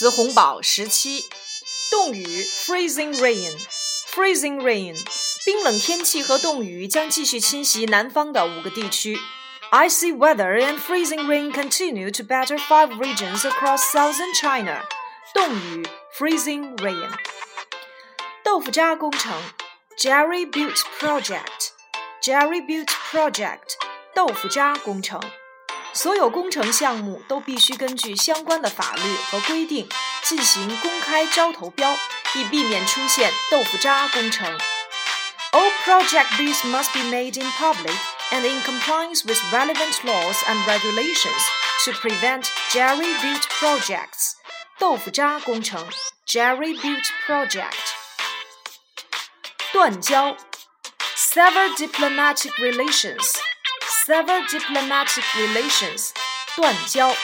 词红宝时期，冻雨 （freezing rain），freezing rain，冰冷天气和冻雨将继续侵袭南方的五个地区。Icy weather and freezing rain continue to batter five regions across southern China. 冻雨 （freezing rain）。豆腐渣工程 （Jerry Built Project），Jerry Built Project，豆腐渣工程。所有工程项目都必须根据相关的法律和规定进行公开招投标，以避免出现豆腐渣工程。All project bids must be made in public and in compliance with relevant laws and regulations to prevent jerry-built projects. 豆腐渣工程 jerry-built project. 断交 sever diplomatic relations sever diplomatic relations 断交。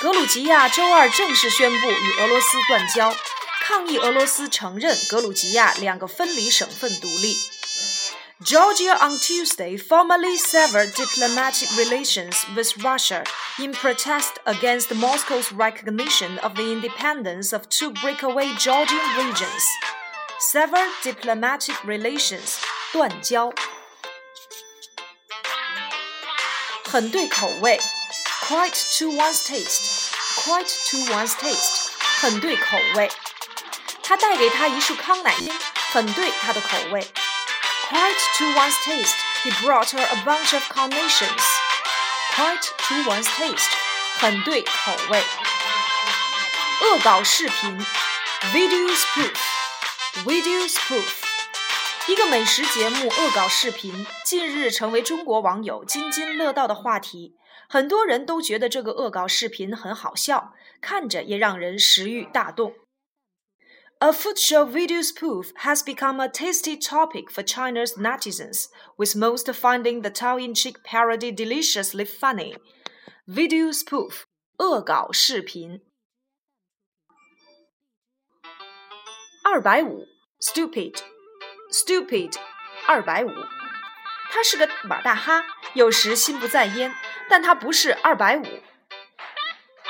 格鲁吉亚周二正式宣布与俄罗斯断交，抗议俄罗斯承认格鲁吉亚两个分离省份独立。Georgia on Tuesday formally severed diplomatic relations with Russia in protest against Moscow's recognition of the independence of two breakaway Georgian regions. Sever diplomatic relations, 断交。 很对口味，quite to one's taste，quite to one's taste，很对口味。他带给他一束康乃馨，很对他的口味。Quite to one's taste, he brought her a bunch of carnations. Quite to one's taste，很对口味。恶搞视频，video spoof，video spoof。 一个美食节目恶搞视频近日成为中国网友津津乐道的话题，很多人都觉得这个恶搞视频很好笑，看着也让人食欲大动。A food show video spoof has become a tasty topic for China's netizens, with most finding the tongue-in-cheek parody deliciously funny. Video spoof 恶搞视频。二百五，stupid。 Stupid，二百五。他是个马大哈，有时心不在焉，但他不是二百五。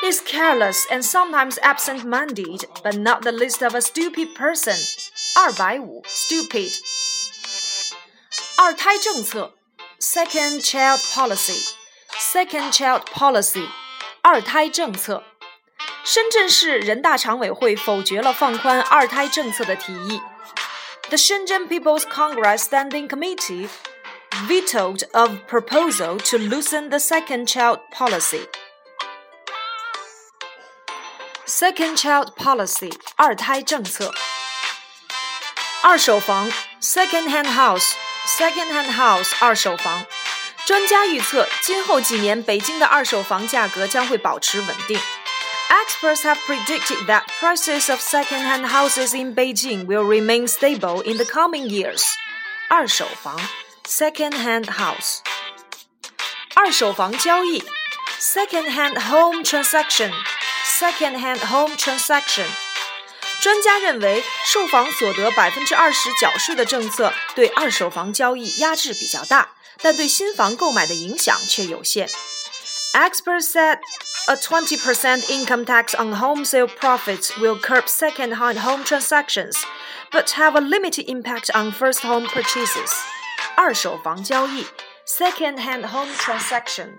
He's careless and sometimes absent-minded, but not the least of a stupid person. 二百五，stupid。二胎政策，second child policy，second child policy，二胎政策。深圳市人大常委会否决了放宽二胎政策的提议。 the Shenzhen People's Congress Standing Committee vetoed a proposal to loosen the second child policy. Second child policy 二胎政策。二手房 second hand house second hand house 二手房。专家预测，今后几年北京的二手房价格将会保持稳定。 Experts have predicted that prices of second-hand houses in Beijing will remain stable in the coming years. 二手房 second-hand house. 二手房交易 second-hand home transaction. Second-hand home transaction. 专家认为，售房所得百分之二十缴税的政策对二手房交易压制比较大，但对新房购买的影响却有限。 Experts said a 20% income tax on home sale profits will curb second-hand home transactions, but have a limited impact on first home purchases. 二手房交易 second-hand home transaction